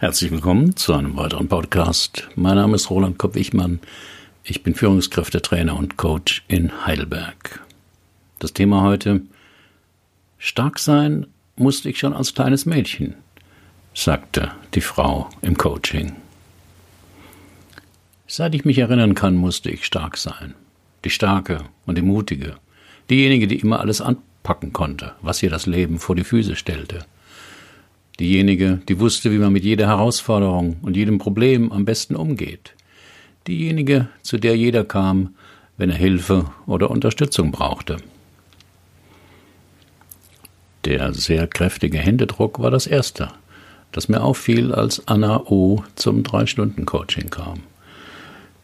Herzlich willkommen zu einem weiteren Podcast. Mein Name ist Roland Kopp-Wichmann. Ich bin Führungskräftetrainer und Coach in Heidelberg. Das Thema heute: Stark sein musste ich schon als kleines Mädchen, sagte die Frau im Coaching. Seit ich mich erinnern kann, musste ich stark sein. Die Starke und die Mutige. Diejenige, die immer alles anpacken konnte, was ihr das Leben vor die Füße stellte diejenige, die wusste, wie man mit jeder Herausforderung und jedem Problem am besten umgeht, diejenige, zu der jeder kam, wenn er Hilfe oder Unterstützung brauchte. Der sehr kräftige Händedruck war das Erste, das mir auffiel, als Anna O. zum Drei-Stunden-Coaching kam.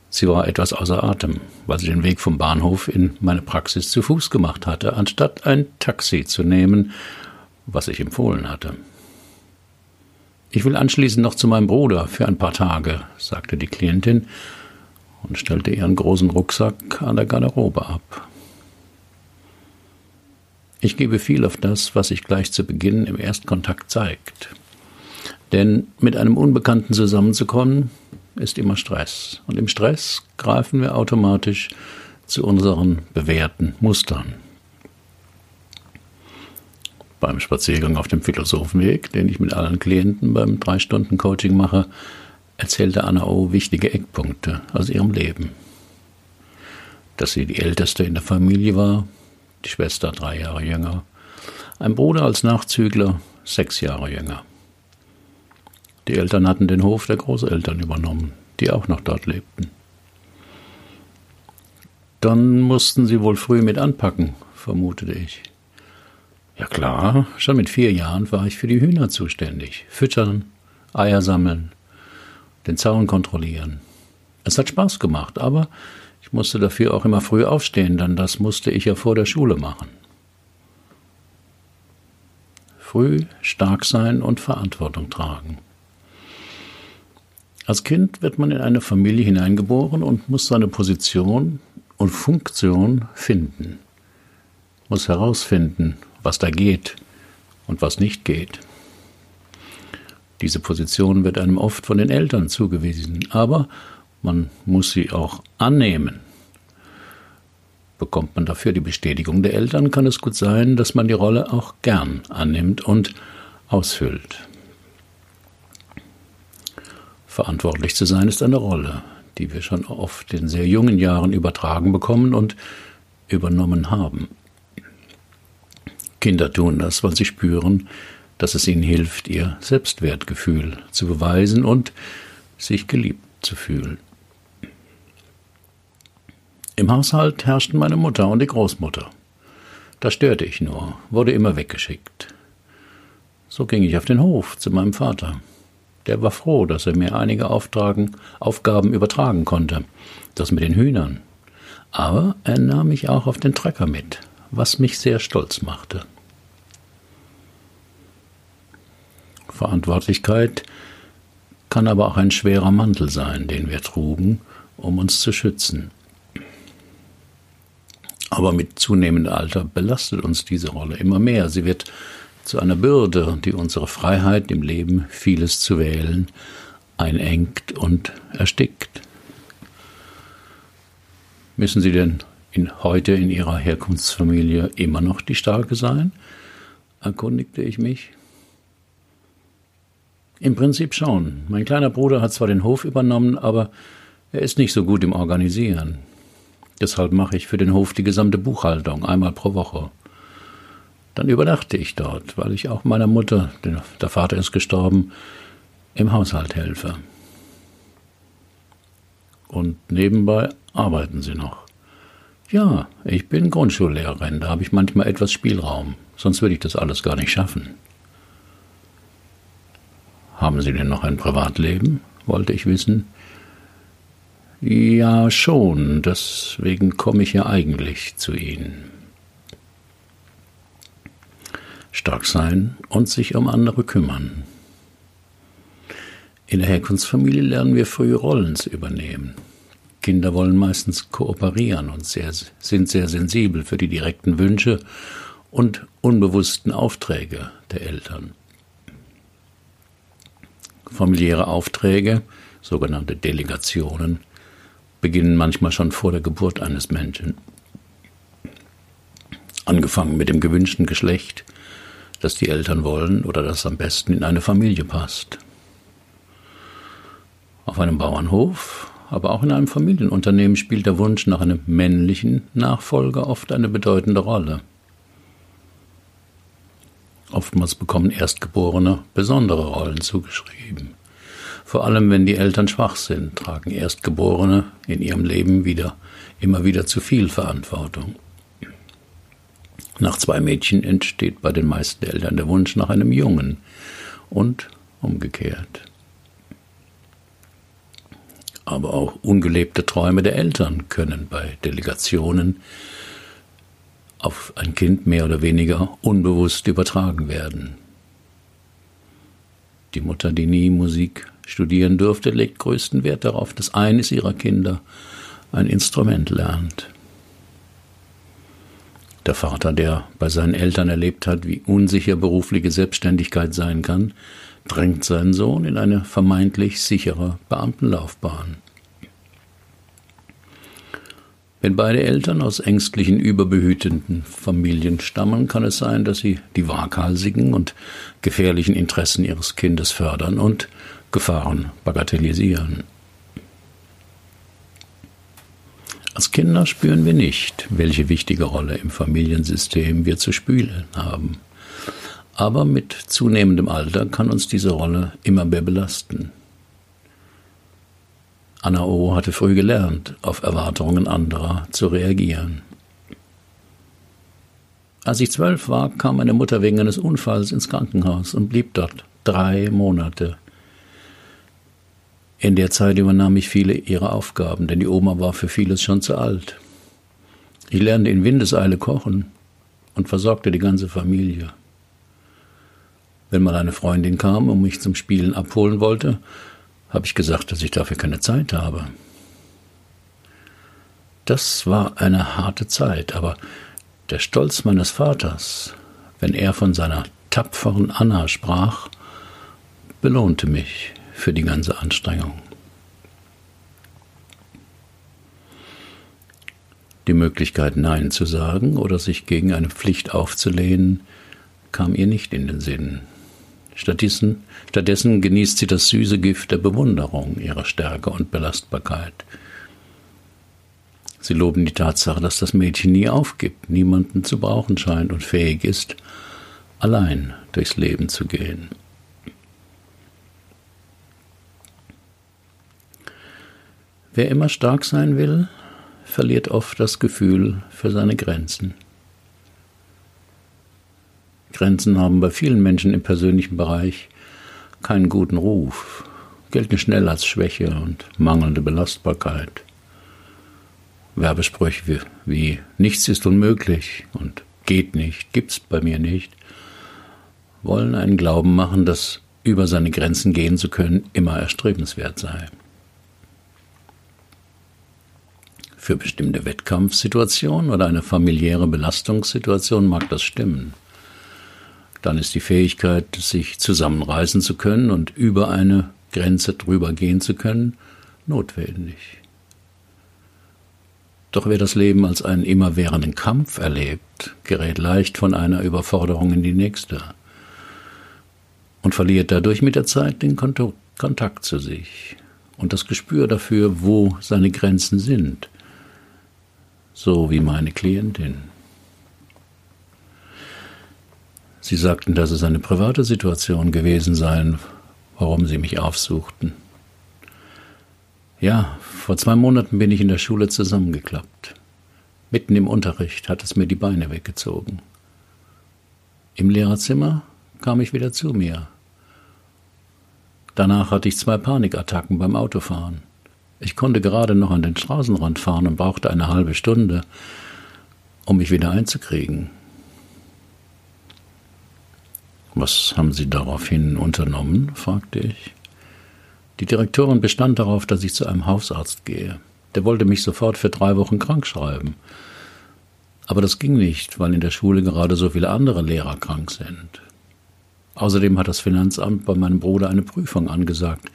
Sie war etwas außer Atem, weil sie den Weg vom Bahnhof in meine Praxis zu Fuß gemacht hatte, anstatt ein Taxi zu nehmen, was ich empfohlen hatte. Ich will anschließend noch zu meinem Bruder für ein paar Tage, sagte die Klientin und stellte ihren großen Rucksack an der Garderobe ab. Ich gebe viel auf das, was sich gleich zu Beginn im Erstkontakt zeigt. Denn mit einem Unbekannten zusammenzukommen, ist immer Stress. Und im Stress greifen wir automatisch zu unseren bewährten Mustern beim Spaziergang auf dem Philosophenweg, den ich mit allen Klienten beim Drei-Stunden-Coaching mache, erzählte Anna O. wichtige Eckpunkte aus ihrem Leben. Dass sie die Älteste in der Familie war, die Schwester drei Jahre jünger, ein Bruder als Nachzügler sechs Jahre jünger. Die Eltern hatten den Hof der Großeltern übernommen, die auch noch dort lebten. Dann mussten sie wohl früh mit anpacken, vermutete ich. Ja klar, schon mit vier Jahren war ich für die Hühner zuständig. Füttern, Eier sammeln, den Zaun kontrollieren. Es hat Spaß gemacht, aber ich musste dafür auch immer früh aufstehen, denn das musste ich ja vor der Schule machen. Früh stark sein und Verantwortung tragen. Als Kind wird man in eine Familie hineingeboren und muss seine Position und Funktion finden, muss herausfinden, was da geht und was nicht geht. Diese Position wird einem oft von den Eltern zugewiesen, aber man muss sie auch annehmen. Bekommt man dafür die Bestätigung der Eltern, kann es gut sein, dass man die Rolle auch gern annimmt und ausfüllt. Verantwortlich zu sein ist eine Rolle, die wir schon oft in sehr jungen Jahren übertragen bekommen und übernommen haben. Kinder tun das, weil sie spüren, dass es ihnen hilft, ihr Selbstwertgefühl zu beweisen und sich geliebt zu fühlen. Im Haushalt herrschten meine Mutter und die Großmutter. Da störte ich nur, wurde immer weggeschickt. So ging ich auf den Hof zu meinem Vater. Der war froh, dass er mir einige Auftragen, Aufgaben übertragen konnte, das mit den Hühnern. Aber er nahm mich auch auf den Trecker mit, was mich sehr stolz machte. Verantwortlichkeit kann aber auch ein schwerer Mantel sein, den wir trugen, um uns zu schützen. Aber mit zunehmendem Alter belastet uns diese Rolle immer mehr. Sie wird zu einer Bürde, die unsere Freiheit im Leben, vieles zu wählen, einengt und erstickt. Müssen Sie denn in, heute in Ihrer Herkunftsfamilie immer noch die Starke sein? erkundigte ich mich. Im Prinzip schon. Mein kleiner Bruder hat zwar den Hof übernommen, aber er ist nicht so gut im Organisieren. Deshalb mache ich für den Hof die gesamte Buchhaltung einmal pro Woche. Dann überdachte ich dort, weil ich auch meiner Mutter, der Vater ist gestorben, im Haushalt helfe. Und nebenbei arbeiten sie noch. Ja, ich bin Grundschullehrerin, da habe ich manchmal etwas Spielraum, sonst würde ich das alles gar nicht schaffen. Haben Sie denn noch ein Privatleben? wollte ich wissen. Ja, schon, deswegen komme ich ja eigentlich zu Ihnen. Stark sein und sich um andere kümmern. In der Herkunftsfamilie lernen wir früh Rollen zu übernehmen. Kinder wollen meistens kooperieren und sehr, sind sehr sensibel für die direkten Wünsche und unbewussten Aufträge der Eltern. Familiäre Aufträge, sogenannte Delegationen, beginnen manchmal schon vor der Geburt eines Menschen. Angefangen mit dem gewünschten Geschlecht, das die Eltern wollen oder das am besten in eine Familie passt. Auf einem Bauernhof, aber auch in einem Familienunternehmen spielt der Wunsch nach einem männlichen Nachfolger oft eine bedeutende Rolle. Oftmals bekommen Erstgeborene besondere Rollen zugeschrieben. Vor allem wenn die Eltern schwach sind, tragen Erstgeborene in ihrem Leben wieder immer wieder zu viel Verantwortung. Nach zwei Mädchen entsteht bei den meisten Eltern der Wunsch nach einem Jungen und umgekehrt. Aber auch ungelebte Träume der Eltern können bei Delegationen auf ein Kind mehr oder weniger unbewusst übertragen werden. Die Mutter, die nie Musik studieren durfte, legt größten Wert darauf, dass eines ihrer Kinder ein Instrument lernt. Der Vater, der bei seinen Eltern erlebt hat, wie unsicher berufliche Selbstständigkeit sein kann, drängt seinen Sohn in eine vermeintlich sichere Beamtenlaufbahn. Wenn beide Eltern aus ängstlichen, überbehütenden Familien stammen, kann es sein, dass sie die waghalsigen und gefährlichen Interessen ihres Kindes fördern und Gefahren bagatellisieren. Als Kinder spüren wir nicht, welche wichtige Rolle im Familiensystem wir zu spielen haben. Aber mit zunehmendem Alter kann uns diese Rolle immer mehr belasten. Anna O. hatte früh gelernt, auf Erwartungen anderer zu reagieren. Als ich zwölf war, kam meine Mutter wegen eines Unfalls ins Krankenhaus und blieb dort drei Monate. In der Zeit übernahm ich viele ihrer Aufgaben, denn die Oma war für vieles schon zu alt. Ich lernte in Windeseile kochen und versorgte die ganze Familie. Wenn mal eine Freundin kam und mich zum Spielen abholen wollte, habe ich gesagt, dass ich dafür keine Zeit habe. Das war eine harte Zeit, aber der Stolz meines Vaters, wenn er von seiner tapferen Anna sprach, belohnte mich für die ganze Anstrengung. Die Möglichkeit, Nein zu sagen oder sich gegen eine Pflicht aufzulehnen, kam ihr nicht in den Sinn. Stattdessen, stattdessen genießt sie das süße Gift der Bewunderung ihrer Stärke und Belastbarkeit. Sie loben die Tatsache, dass das Mädchen nie aufgibt, niemanden zu brauchen scheint und fähig ist, allein durchs Leben zu gehen. Wer immer stark sein will, verliert oft das Gefühl für seine Grenzen. Grenzen haben bei vielen Menschen im persönlichen Bereich keinen guten Ruf, gelten schnell als Schwäche und mangelnde Belastbarkeit. Werbesprüche wie, wie nichts ist unmöglich und geht nicht, gibt's bei mir nicht, wollen einen Glauben machen, dass über seine Grenzen gehen zu können immer erstrebenswert sei. Für bestimmte Wettkampfsituationen oder eine familiäre Belastungssituation mag das stimmen. Dann ist die Fähigkeit, sich zusammenreißen zu können und über eine Grenze drüber gehen zu können, notwendig. Doch wer das Leben als einen immerwährenden Kampf erlebt, gerät leicht von einer Überforderung in die nächste und verliert dadurch mit der Zeit den Kontakt zu sich und das Gespür dafür, wo seine Grenzen sind so wie meine Klientin. Sie sagten, dass es eine private Situation gewesen sei, warum sie mich aufsuchten. Ja, vor zwei Monaten bin ich in der Schule zusammengeklappt. Mitten im Unterricht hat es mir die Beine weggezogen. Im Lehrerzimmer kam ich wieder zu mir. Danach hatte ich zwei Panikattacken beim Autofahren. Ich konnte gerade noch an den Straßenrand fahren und brauchte eine halbe Stunde, um mich wieder einzukriegen. Was haben Sie daraufhin unternommen? fragte ich. Die Direktorin bestand darauf, dass ich zu einem Hausarzt gehe. Der wollte mich sofort für drei Wochen krank schreiben. Aber das ging nicht, weil in der Schule gerade so viele andere Lehrer krank sind. Außerdem hat das Finanzamt bei meinem Bruder eine Prüfung angesagt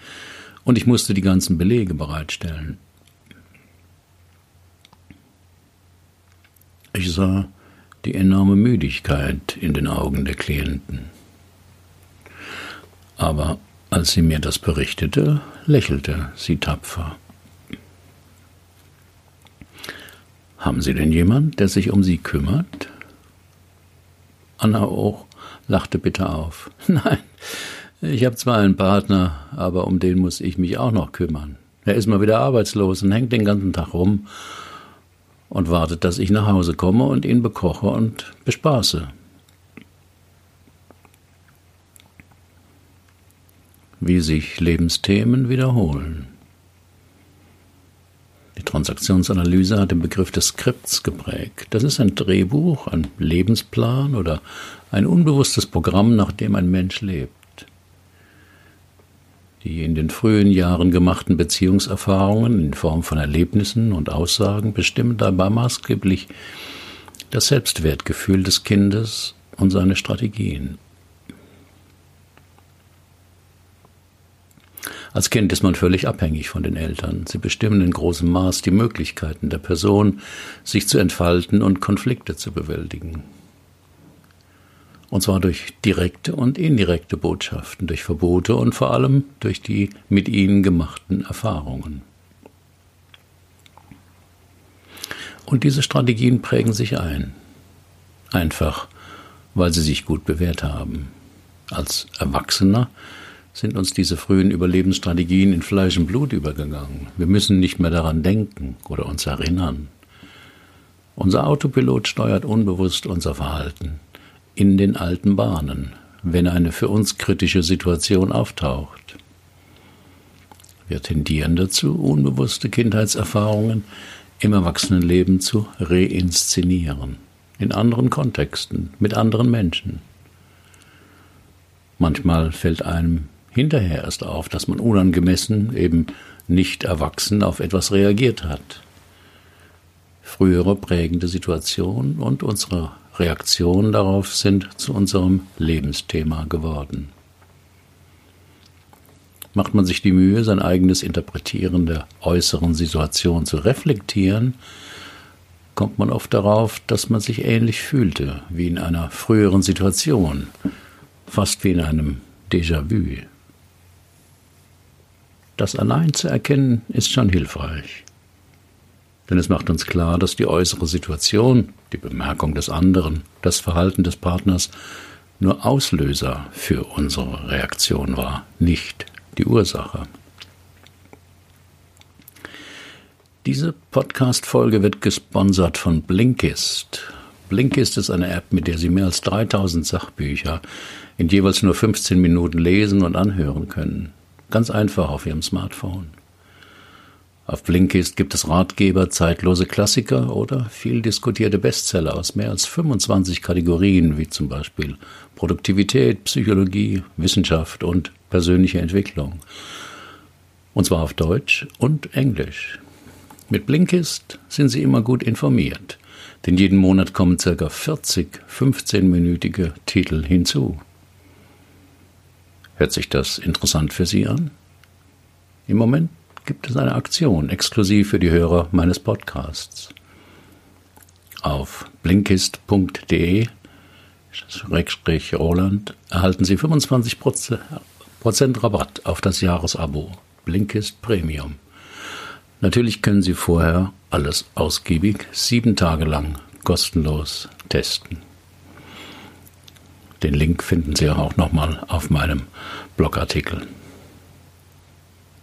und ich musste die ganzen Belege bereitstellen. Ich sah die enorme Müdigkeit in den Augen der Klienten. Aber als sie mir das berichtete, lächelte sie tapfer. Haben Sie denn jemand, der sich um Sie kümmert? Anna auch lachte bitter auf. Nein, ich habe zwar einen Partner, aber um den muss ich mich auch noch kümmern. Er ist mal wieder arbeitslos und hängt den ganzen Tag rum und wartet, dass ich nach Hause komme und ihn bekoche und bespaße. Wie sich Lebensthemen wiederholen. Die Transaktionsanalyse hat den Begriff des Skripts geprägt. Das ist ein Drehbuch, ein Lebensplan oder ein unbewusstes Programm, nach dem ein Mensch lebt. Die in den frühen Jahren gemachten Beziehungserfahrungen in Form von Erlebnissen und Aussagen bestimmen dabei maßgeblich das Selbstwertgefühl des Kindes und seine Strategien. Als Kind ist man völlig abhängig von den Eltern. Sie bestimmen in großem Maß die Möglichkeiten der Person, sich zu entfalten und Konflikte zu bewältigen. Und zwar durch direkte und indirekte Botschaften, durch Verbote und vor allem durch die mit ihnen gemachten Erfahrungen. Und diese Strategien prägen sich ein. Einfach, weil sie sich gut bewährt haben. Als Erwachsener sind uns diese frühen Überlebensstrategien in Fleisch und Blut übergegangen. Wir müssen nicht mehr daran denken oder uns erinnern. Unser Autopilot steuert unbewusst unser Verhalten in den alten Bahnen, wenn eine für uns kritische Situation auftaucht. Wir tendieren dazu, unbewusste Kindheitserfahrungen im Erwachsenenleben zu reinszenieren, in anderen Kontexten, mit anderen Menschen. Manchmal fällt einem hinterher erst auf, dass man unangemessen, eben nicht erwachsen auf etwas reagiert hat. Frühere prägende Situationen und unsere Reaktionen darauf sind zu unserem Lebensthema geworden. Macht man sich die Mühe, sein eigenes Interpretieren der äußeren Situation zu reflektieren, kommt man oft darauf, dass man sich ähnlich fühlte wie in einer früheren Situation, fast wie in einem Déjà-vu. Das allein zu erkennen, ist schon hilfreich. Denn es macht uns klar, dass die äußere Situation, die Bemerkung des anderen, das Verhalten des Partners nur Auslöser für unsere Reaktion war, nicht die Ursache. Diese Podcast-Folge wird gesponsert von Blinkist. Blinkist ist eine App, mit der Sie mehr als 3000 Sachbücher in jeweils nur 15 Minuten lesen und anhören können. Ganz einfach auf Ihrem Smartphone. Auf Blinkist gibt es Ratgeber, zeitlose Klassiker oder viel diskutierte Bestseller aus mehr als 25 Kategorien, wie zum Beispiel Produktivität, Psychologie, Wissenschaft und persönliche Entwicklung. Und zwar auf Deutsch und Englisch. Mit Blinkist sind Sie immer gut informiert, denn jeden Monat kommen ca. 40 15-minütige Titel hinzu. Hört sich das interessant für Sie an? Im Moment gibt es eine Aktion exklusiv für die Hörer meines Podcasts. Auf blinkist.de Roland erhalten Sie 25% Rabatt auf das Jahresabo Blinkist Premium. Natürlich können Sie vorher alles ausgiebig sieben Tage lang kostenlos testen. Den Link finden Sie auch nochmal auf meinem Blogartikel.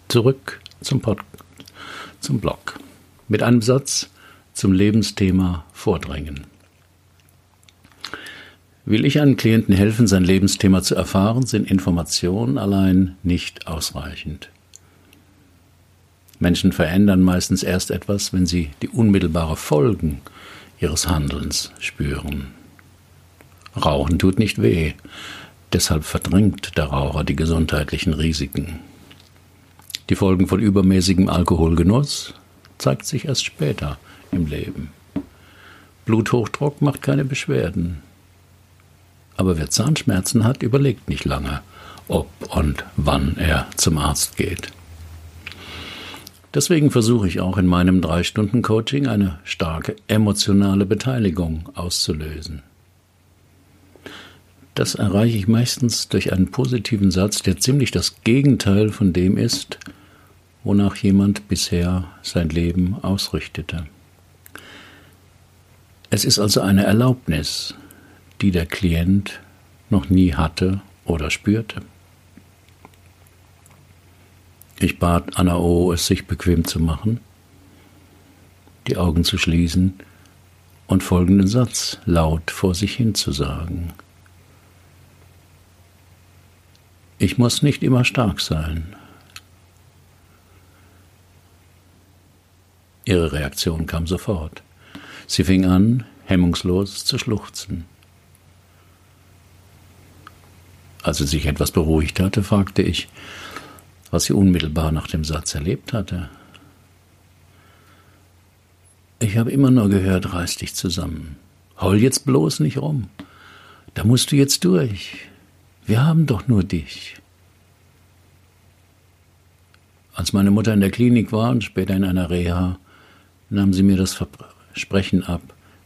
Zurück zum, Pod zum Blog. Mit einem Satz zum Lebensthema vordrängen. Will ich einem Klienten helfen, sein Lebensthema zu erfahren, sind Informationen allein nicht ausreichend. Menschen verändern meistens erst etwas, wenn sie die unmittelbare Folgen ihres Handelns spüren. Rauchen tut nicht weh, deshalb verdrängt der Raucher die gesundheitlichen Risiken. Die Folgen von übermäßigem Alkoholgenuss zeigt sich erst später im Leben. Bluthochdruck macht keine Beschwerden. Aber wer Zahnschmerzen hat, überlegt nicht lange, ob und wann er zum Arzt geht. Deswegen versuche ich auch in meinem Drei-Stunden-Coaching eine starke emotionale Beteiligung auszulösen. Das erreiche ich meistens durch einen positiven Satz, der ziemlich das Gegenteil von dem ist, wonach jemand bisher sein Leben ausrichtete. Es ist also eine Erlaubnis, die der Klient noch nie hatte oder spürte. Ich bat Anna O., es sich bequem zu machen, die Augen zu schließen und folgenden Satz laut vor sich hin zu sagen. Ich muss nicht immer stark sein. Ihre Reaktion kam sofort. Sie fing an, hemmungslos zu schluchzen. Als sie sich etwas beruhigt hatte, fragte ich, was sie unmittelbar nach dem Satz erlebt hatte. Ich habe immer nur gehört, reiß dich zusammen. Heul jetzt bloß nicht rum. Da musst du jetzt durch. Wir haben doch nur dich. Als meine Mutter in der Klinik war und später in einer Reha, nahm sie mir das Versprechen ab,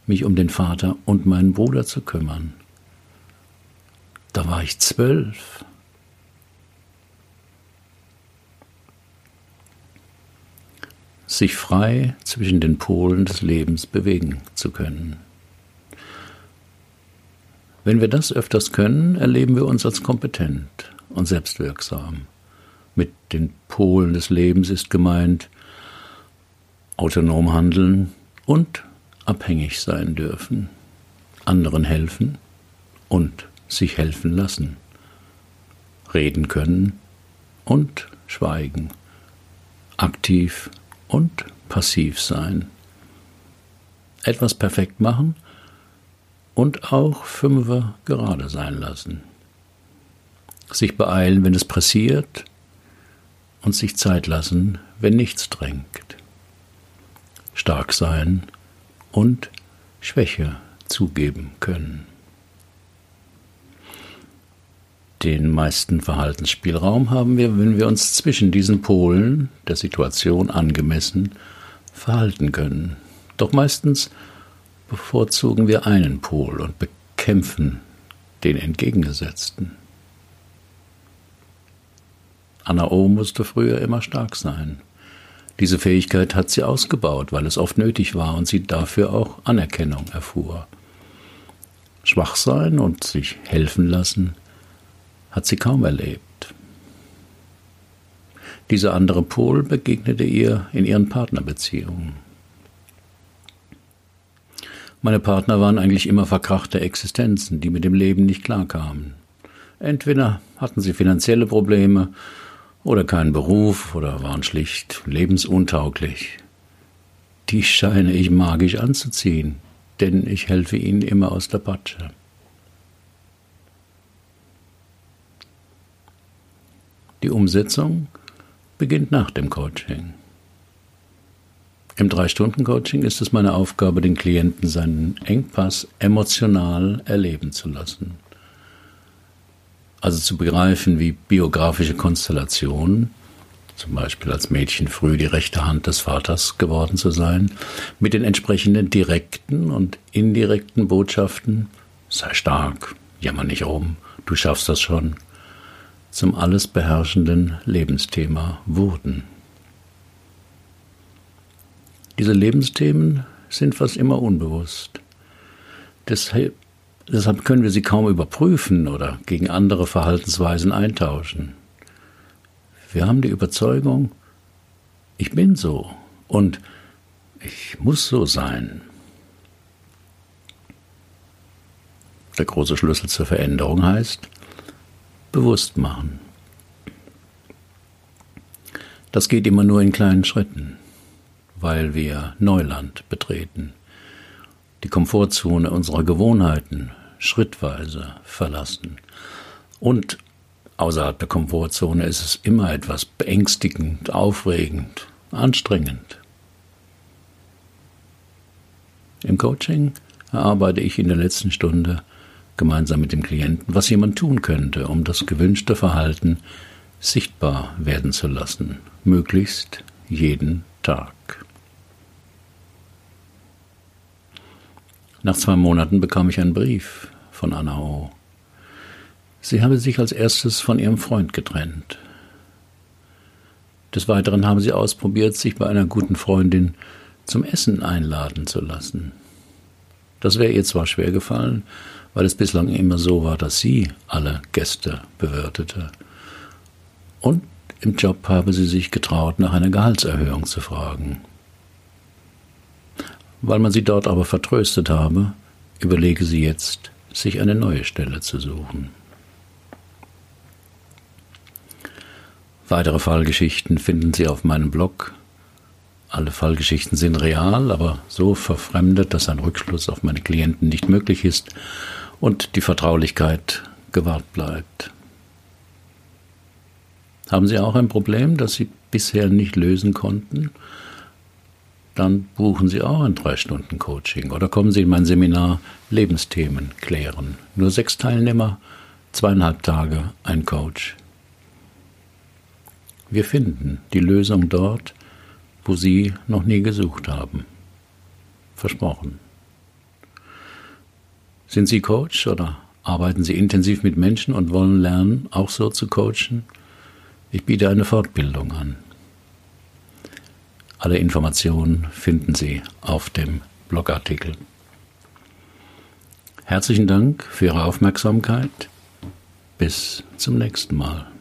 mich um den Vater und meinen Bruder zu kümmern. Da war ich zwölf. sich frei zwischen den Polen des Lebens bewegen zu können. Wenn wir das öfters können, erleben wir uns als kompetent und selbstwirksam. Mit den Polen des Lebens ist gemeint autonom handeln und abhängig sein dürfen, anderen helfen und sich helfen lassen, reden können und schweigen, aktiv und passiv sein. Etwas perfekt machen und auch Fünfer gerade sein lassen. Sich beeilen, wenn es pressiert und sich Zeit lassen, wenn nichts drängt. Stark sein und Schwäche zugeben können. Den meisten Verhaltensspielraum haben wir, wenn wir uns zwischen diesen Polen der Situation angemessen verhalten können. Doch meistens bevorzugen wir einen Pol und bekämpfen den entgegengesetzten. Anna O musste früher immer stark sein. Diese Fähigkeit hat sie ausgebaut, weil es oft nötig war und sie dafür auch Anerkennung erfuhr. Schwach sein und sich helfen lassen hat sie kaum erlebt. Dieser andere Pol begegnete ihr in ihren Partnerbeziehungen. Meine Partner waren eigentlich immer verkrachte Existenzen, die mit dem Leben nicht klarkamen. Entweder hatten sie finanzielle Probleme oder keinen Beruf oder waren schlicht lebensuntauglich. Die scheine ich magisch anzuziehen, denn ich helfe ihnen immer aus der Patsche. Die Umsetzung beginnt nach dem Coaching. Im Drei-Stunden-Coaching ist es meine Aufgabe, den Klienten seinen Engpass emotional erleben zu lassen. Also zu begreifen, wie biografische Konstellationen, zum Beispiel als Mädchen früh die rechte Hand des Vaters geworden zu sein, mit den entsprechenden direkten und indirekten Botschaften, sei stark, jammer nicht rum, du schaffst das schon, zum alles beherrschenden Lebensthema wurden. Diese Lebensthemen sind fast immer unbewusst. Deshalb, deshalb können wir sie kaum überprüfen oder gegen andere Verhaltensweisen eintauschen. Wir haben die Überzeugung, ich bin so und ich muss so sein. Der große Schlüssel zur Veränderung heißt, bewusst machen. Das geht immer nur in kleinen Schritten, weil wir Neuland betreten, die Komfortzone unserer Gewohnheiten schrittweise verlassen. Und außerhalb der Komfortzone ist es immer etwas beängstigend, aufregend, anstrengend. Im Coaching erarbeite ich in der letzten Stunde gemeinsam mit dem Klienten, was jemand tun könnte, um das gewünschte Verhalten sichtbar werden zu lassen, möglichst jeden Tag. Nach zwei Monaten bekam ich einen Brief von Anna O. Sie habe sich als erstes von ihrem Freund getrennt. Des Weiteren haben sie ausprobiert, sich bei einer guten Freundin zum Essen einladen zu lassen. Das wäre ihr zwar schwer gefallen, weil es bislang immer so war, dass sie alle Gäste bewirtete. Und im Job habe sie sich getraut, nach einer Gehaltserhöhung zu fragen. Weil man sie dort aber vertröstet habe, überlege sie jetzt, sich eine neue Stelle zu suchen. Weitere Fallgeschichten finden Sie auf meinem Blog. Alle Fallgeschichten sind real, aber so verfremdet, dass ein Rückschluss auf meine Klienten nicht möglich ist und die Vertraulichkeit gewahrt bleibt. Haben Sie auch ein Problem, das Sie bisher nicht lösen konnten? Dann buchen Sie auch ein Drei-Stunden-Coaching oder kommen Sie in mein Seminar Lebensthemen klären. Nur sechs Teilnehmer, zweieinhalb Tage, ein Coach. Wir finden die Lösung dort, wo Sie noch nie gesucht haben. Versprochen. Sind Sie Coach oder arbeiten Sie intensiv mit Menschen und wollen lernen, auch so zu coachen? Ich biete eine Fortbildung an. Alle Informationen finden Sie auf dem Blogartikel. Herzlichen Dank für Ihre Aufmerksamkeit. Bis zum nächsten Mal.